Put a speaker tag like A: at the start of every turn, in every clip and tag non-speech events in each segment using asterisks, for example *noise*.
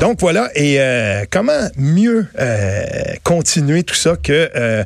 A: Donc voilà, et euh, comment mieux euh, continuer tout ça que euh,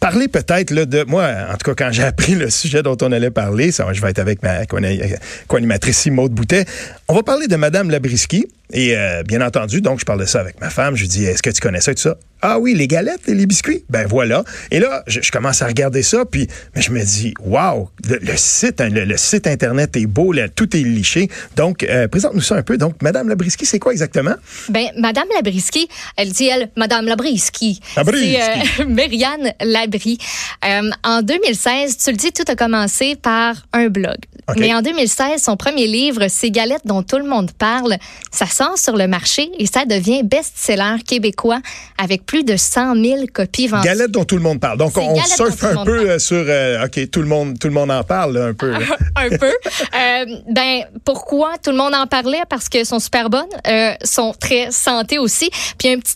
A: parler peut-être de moi, en tout cas quand j'ai *laughs* appris le sujet dont on allait parler, ça, je vais être avec ma co-animatrice Maude Boutet. On va parler de Madame Labriski. Et euh, bien entendu, donc je parle de ça avec ma femme. Je lui dis, est-ce que tu connais ça et tout ça? Ah oui, les galettes et les biscuits. Ben voilà. Et là, je, commence à regarder ça, puis mais je me dis, waouh, le, site, hein, le, site internet est beau, là, tout est liché. Donc, euh, présente-nous ça un peu. Donc, Madame Labriski, c'est quoi exactement?
B: Ben, Madame Labriski, elle dit elle, Madame Labriski.
A: Labriski.
B: C'est euh. *laughs* Euh, en 2016, tu le dis, tout a commencé par un blog. Mais en 2016, son premier livre, Ces galettes dont tout le monde parle, ça sort sur le marché et ça devient best-seller québécois avec plus de 100 000 copies vendues.
A: Galettes dont tout le monde parle. Donc, on surfe un peu euh, sur, euh, OK, tout le monde, tout le monde en parle, un peu. *laughs*
B: un peu. *laughs* Euh, ben, pourquoi tout le monde en parlait? Parce qu'elles sont super bonnes, sont très santé aussi. Puis, un petit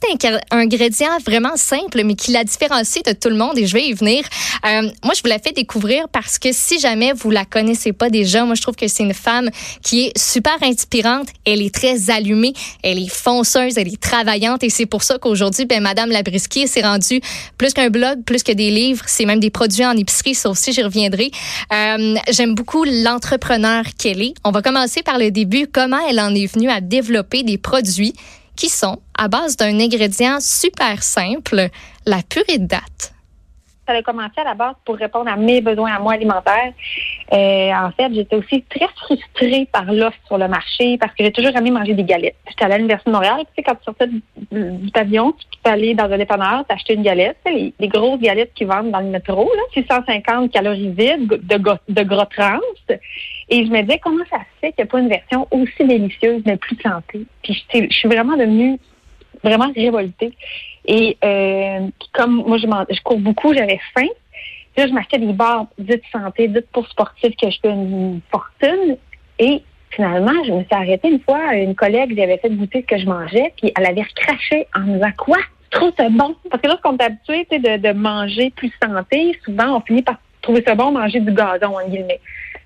B: ingrédient vraiment simple, mais qui la différencie de tout le monde, et je vais y venir. moi, je vous la fais découvrir parce que si jamais vous la connaissez pas déjà, moi, je trouve que c'est une femme qui est super inspirante. Elle est très allumée, elle est fonceuse, elle est travaillante, et c'est pour ça qu'aujourd'hui, ben, Madame Labriski s'est rendue plus qu'un blog, plus que des livres, c'est même des produits en épicerie, ça aussi, j'y reviendrai. Euh, J'aime beaucoup l'entrepreneur qu'elle est. On va commencer par le début, comment elle en est venue à développer des produits qui sont à base d'un ingrédient super simple, la purée de date?
C: Ça a commencé à la base pour répondre à mes besoins à moi alimentaires. Euh, en fait, j'étais aussi très frustrée par l'offre sur le marché parce que j'ai toujours aimé manger des galettes. J'étais à l'Université de Montréal, tu sais, quand tu sortais du, pavillon, tu peux aller dans un dépanneur, t'acheter une galette, les, les, grosses galettes qui vendent dans le métro, là, 650 calories vides de, de gros trans. Et je me disais, comment ça se fait qu'il n'y a pas une version aussi délicieuse, mais plus santé? Puis je suis vraiment devenue vraiment révoltée. Et euh, comme moi, je, je cours beaucoup, j'avais faim. là, je m'achetais des barres dites santé, dites pour sportifs que je fais une fortune. Et finalement, je me suis arrêtée une fois. Une collègue lui avait fait goûter ce que je mangeais, puis elle avait recraché en me disant quoi? Trop c'est bon? Parce que lorsqu'on est habitué de, de manger plus santé, souvent on finit par trouver ça bon manger du gazon, en guillemets.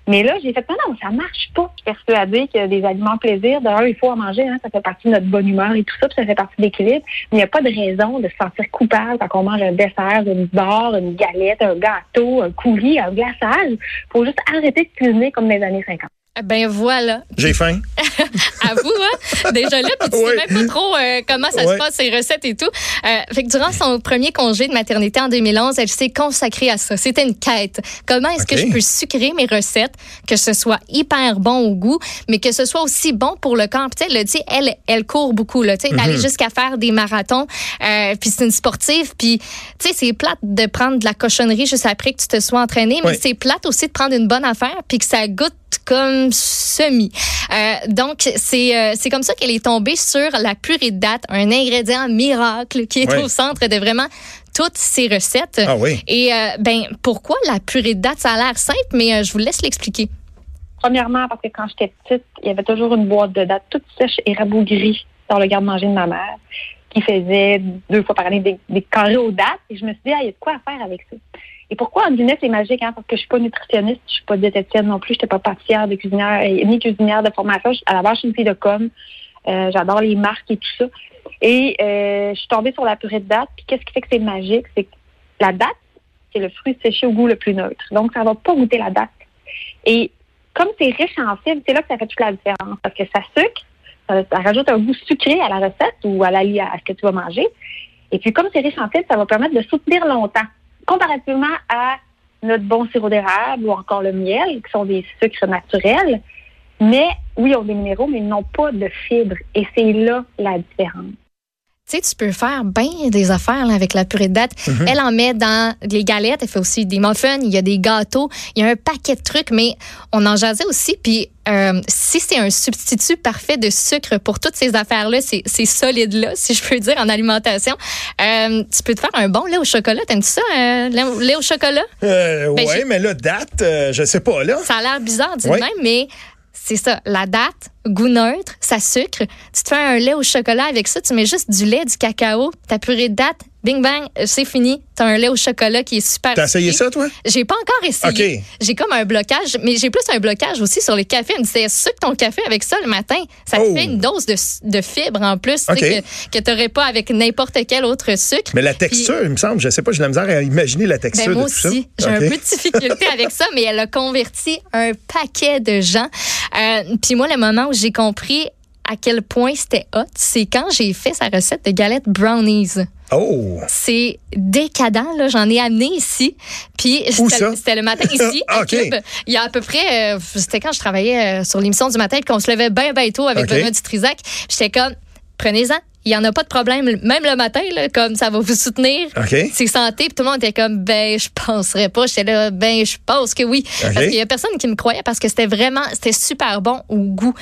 C: Mais là, j'ai fait, non, non, ça marche pas. Je suis persuadée que des aliments plaisir, d'ailleurs, il faut en manger, hein, ça fait partie de notre bonne humeur et tout ça, puis ça fait partie de l'équilibre. Il n'y a pas de raison de se sentir coupable quand on mange un dessert, une barre, une galette, un gâteau, un coulis, un glaçage. Il faut juste arrêter de cuisiner comme les années 50.
B: Ben voilà.
A: J'ai faim. *laughs*
B: à vous, hein? Déjà là, puis tu sais même pas trop euh, comment ça se passe, ces recettes et tout. Euh, fait que durant son premier congé de maternité en 2011, elle s'est consacrée à ça. C'était une quête. Comment est-ce que je peux sucrer mes recettes, que ce soit hyper bon au goût, mais que ce soit aussi bon pour le corps? Tu sais, elle, elle, elle court beaucoup, là, tu sais, d'aller mhm. jusqu'à faire des marathons. Euh, puis c'est une sportive. Puis, tu sais, c'est plate de prendre de la cochonnerie juste après que tu te sois entraîné, mais c'est plate aussi de prendre une bonne affaire puis que ça goûte comme semi. Euh, donc, c'est euh, c'est comme ça qu'elle est tombée sur la purée de date, un ingrédient miracle qui est au centre de vraiment toutes ces recettes.
A: Ah oui.
B: Et euh, ben pourquoi la purée de date? Ça a l'air simple, mais je vous laisse l'expliquer.
C: Premièrement, parce que quand j'étais petite, il y avait toujours une boîte de dates toute sèche et rabougrie dans le garde-manger de ma mère qui faisait deux fois par année des, des carrés aux dates. Et je me suis dit, ah, il y a de quoi faire avec ça. Et pourquoi en guillemets c'est magique hein? Parce que je suis pas nutritionniste, je suis pas diététicienne non plus, je n'étais pas pâtissière de cuisinière ni cuisinière de formation. À la base, je suis une fille de com. Euh, j'adore les marques et tout ça. Et euh, je suis tombée sur la purée de date. Puis qu'est-ce qui fait que c'est magique, c'est que la date, c'est le fruit séché au goût le plus neutre. Donc ça va pas goûter la date. Et comme c'est riche en fibres, c'est là que ça fait toute la différence parce que ça sucre, ça, rajoute un goût sucré à la recette ou à la à ce que tu vas manger. Et puis comme c'est riche en fibres, ça va permettre de soutenir longtemps comparativement à notre bon sirop d'érable ou encore le miel, qui sont des sucres naturels. Mais oui, ils ont des minéraux, mais ils n'ont pas de fibres. Et c'est là la différence.
B: Tu sais, tu peux faire bien des affaires là, avec la purée de date.
A: Mhm.
B: Elle en met dans les galettes, elle fait aussi des muffins, il y a des gâteaux, il y a un paquet de trucs, mais on en jasait aussi. Puis euh, si c'est un substitut parfait de sucre pour toutes ces affaires-là, ces, ces solides-là, *laughs* si je peux dire, en alimentation, euh, tu peux te faire un bon lait au chocolat. T'aimes-tu ça, euh, lait, au- chocolat?
A: Euh,
B: Ben,
A: ouais,
B: j'ai-
A: mais là, date, je sais pas, là.
B: Ça a l'air bizarre, de
A: Oui.
B: même, mais c'est ça. La date, goût neutre, ça sucre. Tu te fais un lait au chocolat avec ça, tu mets juste du lait, du cacao, ta purée de date, bing bang, euh, c'est fini. T'as un lait au chocolat qui est super.
A: T'as essayé ça, toi?
B: J'ai pas encore essayé.
A: OK.
B: J'ai comme un blocage, mais j'ai plus un blocage aussi sur les cafés. Elle me sûr que ton café avec ça le matin, ça
A: Oh.
B: te fait une dose de, de fibres en plus tu sais,
A: OK.
B: que, que t'aurais pas avec n'importe quel autre sucre.
A: Mais la texture, il me semble, je sais pas, j'ai la misère à imaginer la texture
B: Ben, moi
A: de tout ça.
B: aussi, j'ai un peu de difficulté *laughs* avec ça, mais elle a converti un paquet de gens. Euh, Puis moi, le moment où j'ai compris à quel point c'était hot, c'est quand j'ai fait sa recette de galettes brownies.
A: Oh!
B: C'est décadent, là. J'en ai amené ici. Puis c'était le matin ici, *laughs* à
A: OK.
B: Cube. Il y a à peu près, euh, c'était quand je travaillais euh, sur l'émission du matin, qu'on se levait bien, bien tôt avec
A: OK.
B: Benoît Dutrisac. J'étais comme, prenez-en. Il n'y en a pas de problème, même le matin, là, comme ça va vous soutenir.
A: OK.
B: C'est santé. Puis tout le monde était comme, ben, je penserais pas. J'étais là, ben, je pense que oui.
A: OK.
B: Parce qu'il y a personne qui me croyait parce que c'était vraiment, c'était super bon au goût.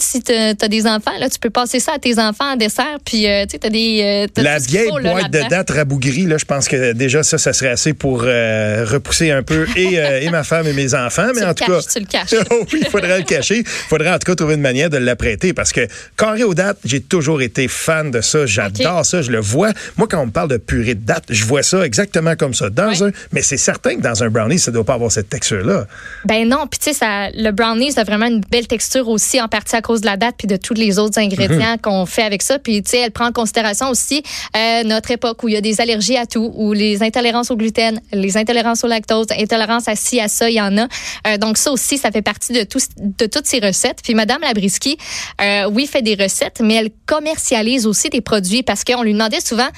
B: Si tu as des enfants, là, tu peux passer ça à tes enfants en dessert. Puis, euh, tu sais, tu as des. euh, t'as
A: La vieille
B: faut, là,
A: boîte de date rabougrie, là, je pense que déjà ça, ça serait assez pour euh, repousser un peu et, euh, et ma femme et mes enfants. Mais
B: Tu
A: en
B: le
A: tout
B: caches,
A: cas,
B: tu le caches. *laughs*
A: Oh oui, il faudrait le cacher. Il faudrait en tout cas trouver une manière de l'apprêter parce que carré aux dates, j'ai toujours été fan de ça. J'adore ça, je le vois. Moi, quand on me parle de purée de date, je vois ça exactement comme ça. Dans
B: Ouais.
A: un, mais c'est certain que dans un brownie, ça ne doit pas avoir cette texture-là.
B: Ben non, puis tu sais, le brownie, ça a vraiment une belle texture aussi, en partie à cause de la date puis de tous les autres
A: Mhm.
B: ingrédients qu'on fait avec ça. Puis tu sais, elle prend en considération aussi euh, notre époque où il y a des allergies à tout, où les intolérances au gluten, les intolérances au lactose, intolérances à ci, à ça, il y en a. Euh, donc ça aussi, ça fait partie de, tout, de toutes ces recettes. Puis Madame Labriski, euh, oui, fait des recettes, mais elle commercialise aussi des produits parce qu'on lui demandait souvent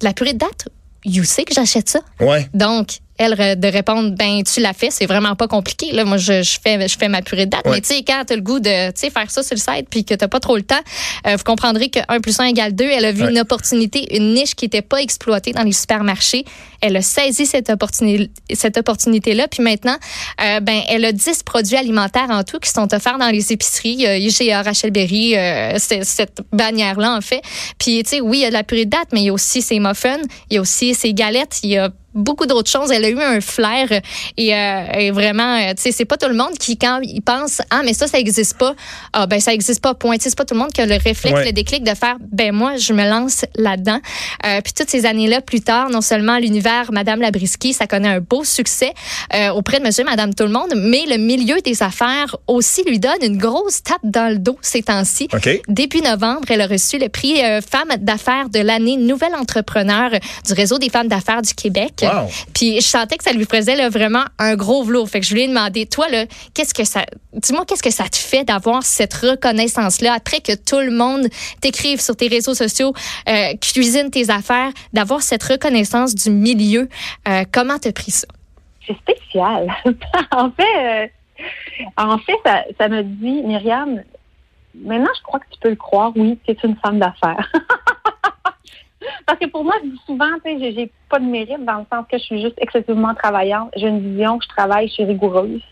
B: de la purée de date. You sais que j'achète ça.
A: Ouais.
B: Donc, elle de répondre ben tu l'as fait, c'est vraiment pas compliqué là. Moi je, je fais je fais ma purée de date,
A: Ouais.
B: mais tu sais quand tu as le goût de tu sais faire ça sur le site puis que t'as pas trop le temps, euh, vous comprendrez que 1 plus 1 égale 2, elle a vu
A: Ouais.
B: une opportunité, une niche qui était pas exploitée dans les supermarchés. Elle a saisi cette opportunité cette opportunité là puis maintenant euh, ben elle a 10 produits alimentaires en tout qui sont offerts dans les épiceries, a IGA, Rachel Berry, euh, cette bannière là en fait. Puis tu sais oui, il y a de la purée de date, mais il y a aussi ses muffins, il y a aussi ses galettes, il y a beaucoup d'autres choses. Elle a eu un flair et, euh, et vraiment, euh, tu sais, c'est pas tout le monde qui, quand il pense, ah, mais ça, ça existe pas, ah, ben, ça existe pas, point. Tu sais, C'est pas tout le monde qui a le réflexe,
A: Ouais.
B: le déclic de faire, ben, moi, je me lance là-dedans. Euh, puis toutes ces années-là, plus tard, non seulement l'univers Madame Labriski, ça connaît un beau succès euh, auprès de Monsieur, Madame, tout le monde, mais le milieu des affaires aussi lui donne une grosse tape dans le dos ces temps-ci.
A: OK.
B: Début novembre, elle a reçu le prix euh, Femme d'affaires de l'année Nouvelle entrepreneur du réseau des femmes d'affaires du Québec.
A: Wow.
B: Puis je sentais que ça lui faisait là, vraiment un gros velours. Fait que je lui ai demandé, toi là, qu'est-ce que ça, dis-moi qu'est-ce que ça te fait d'avoir cette reconnaissance là après que tout le monde t'écrive sur tes réseaux sociaux, euh, cuisine tes affaires, d'avoir cette reconnaissance du milieu? Euh, comment t'as pris ça?
C: c'est spécial. *laughs* en fait, euh, en fait, ça, ça me dit, Myriam, maintenant je crois que tu peux le croire, oui, tu es une femme d'affaires. *laughs* Parce que pour moi, je dis souvent, tu sais, j'ai- pas de mérite dans le sens que je suis juste excessivement travaillante. J'ai une vision, je travaille, je suis rigoureuse.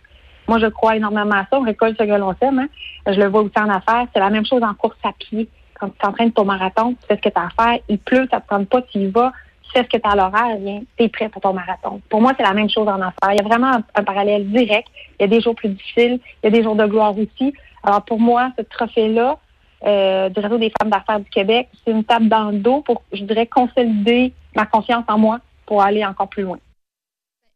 C: Moi, je crois énormément à ça. On récolte ce que l'on sème. Hein. Je le vois aussi en affaires. C'est la même chose en course à pied. Quand tu t'entraînes ton marathon, tu fais ce que tu as à faire. Il pleut, ça te tente pas, tu y vas. Tu fais ce que tu as à l'horaire, viens, tu es prêt pour ton marathon. Pour moi, c'est la même chose en affaires. Il y a vraiment un, un parallèle direct. Il y a des jours plus difficiles. Il y a des jours de gloire aussi. Alors, pour moi, ce trophée-là, euh, du réseau des femmes d'affaires du Québec, c'est une table dans le dos pour, je dirais, consolider ma confiance en moi pour aller encore plus loin.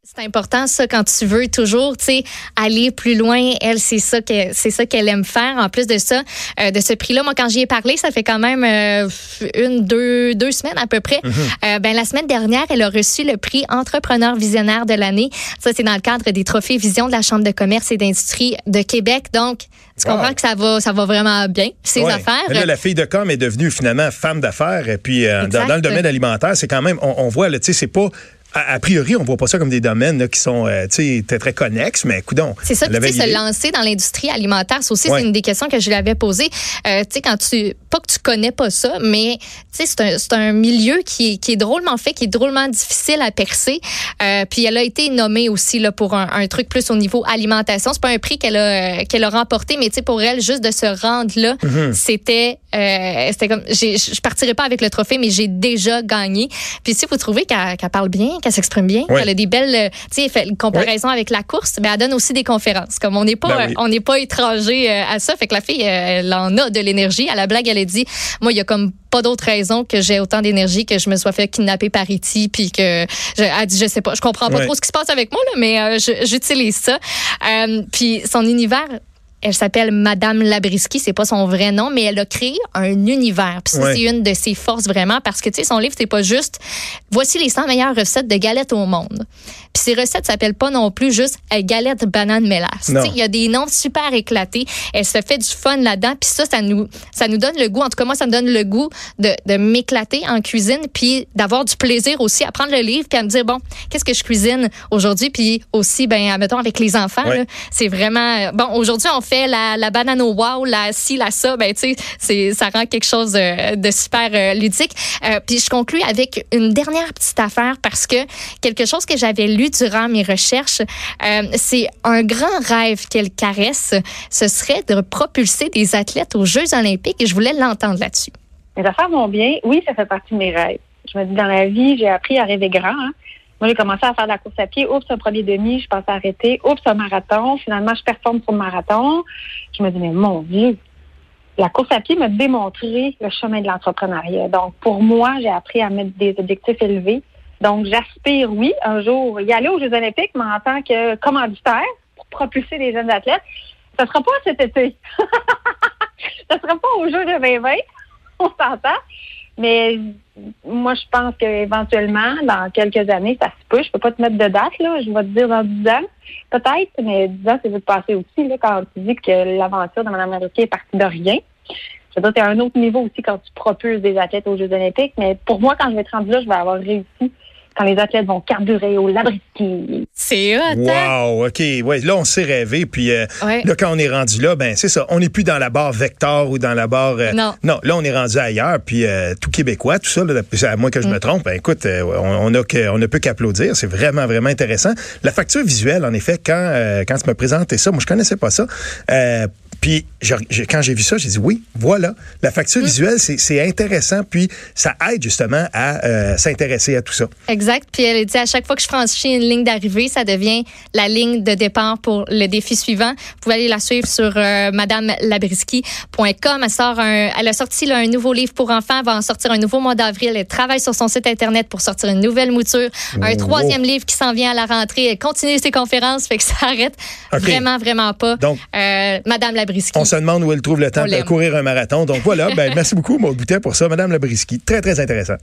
B: C'est important ça quand tu veux toujours, tu sais, aller plus loin. Elle, c'est ça que c'est ça qu'elle aime faire. En plus de ça, euh, de ce prix-là, moi quand j'y ai parlé, ça fait quand même euh, une, deux, deux semaines à peu près. Euh, ben la semaine dernière, elle a reçu le prix Entrepreneur visionnaire de l'année. Ça, c'est dans le cadre des trophées Vision de la Chambre de commerce et d'industrie de Québec. Donc, tu
A: Wow.
B: comprends que ça va, ça va vraiment bien ses
A: Ouais.
B: affaires.
A: Mais Là, la fille de com est devenue finalement femme d'affaires. Et puis, dans, le domaine alimentaire, c'est quand même, on, on voit, tu sais, c'est pas a, priori, on voit pas ça comme des domaines qui sont euh, très, très connexes, mais coudons.
B: C'est ça, tu sais, se lancer dans l'industrie alimentaire, c'est aussi c'est une des questions que je lui avais posées. Euh, tu sais, quand tu, pas que tu connais pas ça, mais tu sais, c'est un, un, milieu qui est, qui est drôlement fait, qui est drôlement difficile à percer. Euh, puis elle a été nommée aussi là pour un, un truc plus au niveau alimentation. C'est pas un prix qu'elle a qu'elle a remporté, mais tu sais, pour elle, juste de se rendre là, mm-hmm. c'était euh, c'était comme, je partirai pas avec le trophée, mais j'ai déjà gagné. Puis si vous trouvez qu'elle parle bien, qu'elle s'exprime bien, qu'elle a des belles, euh, tu sais, comparaison avec la course, mais elle donne aussi des conférences. Comme on n'est pas, ben on n'est pas étranger euh, à ça. Fait que la fille, elle en a de l'énergie. À la blague, elle a dit, moi, il y a comme pas d'autre raison que j'ai autant d'énergie que je me sois fait kidnapper par Iti e puis que je, elle dit je sais pas je comprends pas trop ce qui se passe avec moi là mais j'utilise ça puis son univers elle s'appelle Madame Labriski, c'est pas son vrai nom, mais elle a créé un univers. Puis c'est une de ses forces vraiment parce que tu sais son livre c'est pas juste voici les 100 meilleures recettes de galettes au monde. Puis ces recettes s'appellent pas non plus juste euh, galette banane mélasse. Il y a des noms super éclatés. Elle se fait du fun là-dedans. Puis ça, ça nous, ça nous donne le goût. En tout cas, moi, ça me donne le goût de, de m'éclater en cuisine, puis d'avoir du plaisir aussi à prendre le livre, puis à me dire bon, qu'est-ce que je cuisine aujourd'hui, puis aussi, ben, mettons avec les enfants, c'est vraiment euh, bon. Aujourd'hui, on fait la, la banane au wow, la ci, la ça. Ben, tu sais, ça rend quelque chose de, de super euh, ludique. Euh, puis je conclue avec une dernière petite affaire parce que quelque chose que j'avais lu durant mes recherches, euh, c'est un grand rêve qu'elle caresse, ce serait de propulser des athlètes aux Jeux olympiques et je voulais l'entendre là-dessus.
C: Mes affaires vont bien. Oui, ça fait partie de mes rêves. Je me dis, dans la vie, j'ai appris à rêver grand. Hein. Moi, j'ai commencé à faire de la course à pied. Oups, un premier demi, je pense à arrêter. Oups, un marathon. Finalement, je performe sur le marathon. Je me dis, mais mon Dieu, la course à pied m'a démontré le chemin de l'entrepreneuriat. Donc, pour moi, j'ai appris à mettre des objectifs élevés. Donc, j'aspire, oui, un jour y aller aux Jeux olympiques, mais en tant que commanditaire pour propulser les jeunes athlètes. Ne sera pas cet été. *laughs* Ne sera pas aux Jeux de 2020, *laughs* on s'entend. Mais moi, je pense qu'éventuellement, dans quelques années, ça se peut. Je peux pas te mettre de date, là. Je vais te dire dans 10 ans. Peut-être, mais 10 ans, c'est vite passé aussi, là, quand tu dis que l'aventure de Mme Américain est partie de rien. Je veux dire, tu un autre niveau aussi quand tu propulses des athlètes aux Jeux olympiques. Mais pour moi, quand je vais être rendue là, je vais avoir réussi quand les athlètes vont carburer au Labriski.
B: C'est hot, hein?
A: Wow, OK. Ouais, là, on s'est rêvé. Puis euh, là, quand on est rendu là, ben c'est ça. On n'est plus dans la barre Vector ou dans la barre... Euh,
B: non.
A: Non, là, on est rendu ailleurs. Puis euh, tout québécois, tout ça, là, à moins que je me mm. trompe, ben, écoute, on, a que, on ne peut qu'applaudir. C'est vraiment, vraiment intéressant. La facture visuelle, en effet, quand, quand tu me présentais ça, moi, je connaissais pas ça. Puis quand j'ai vu ça, j'ai dit oui, voilà. La facture mm. visuelle, c'est intéressant, puis ça aide justement à euh, s'intéresser à tout ça.
B: Exact. Puis elle dit à chaque fois que je franchis une ligne d'arrivée, ça devient la ligne de départ pour le défi suivant. Vous pouvez aller la suivre sur euh, madamelabriski.com. Elle, sort un, elle a sorti un nouveau livre pour enfants, elle va en sortir un nouveau mois d'avril. Elle travaille sur son site Internet pour sortir une nouvelle mouture. Un troisième livre qui s'en vient à la rentrée. Elle continue ses conférences, fait que ça arrête vraiment, vraiment pas. Donc, euh, Madame Labriski.
A: On se demande où elle trouve le temps de courir un marathon. Donc voilà, ben, *laughs* merci beaucoup, Maud Boutet, pour ça. Madame Labriski, très, très intéressant.